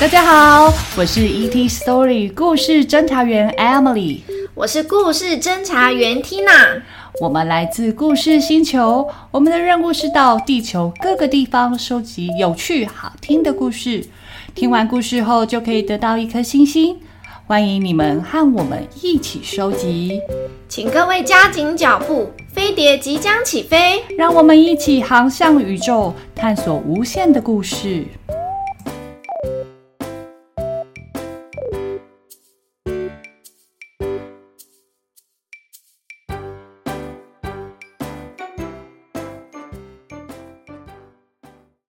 大家好我是 et story 故事侦查员 emily 我是故事侦查员 tina 我们来自故事星球我们的任务是到地球各个地方收集有趣好听的故事。听完故事后就可以得到一颗星星。欢迎你们和我们一起收集，请各位加紧脚步，飞碟即将起飞，让我们一起航向宇宙，探索无限的故事。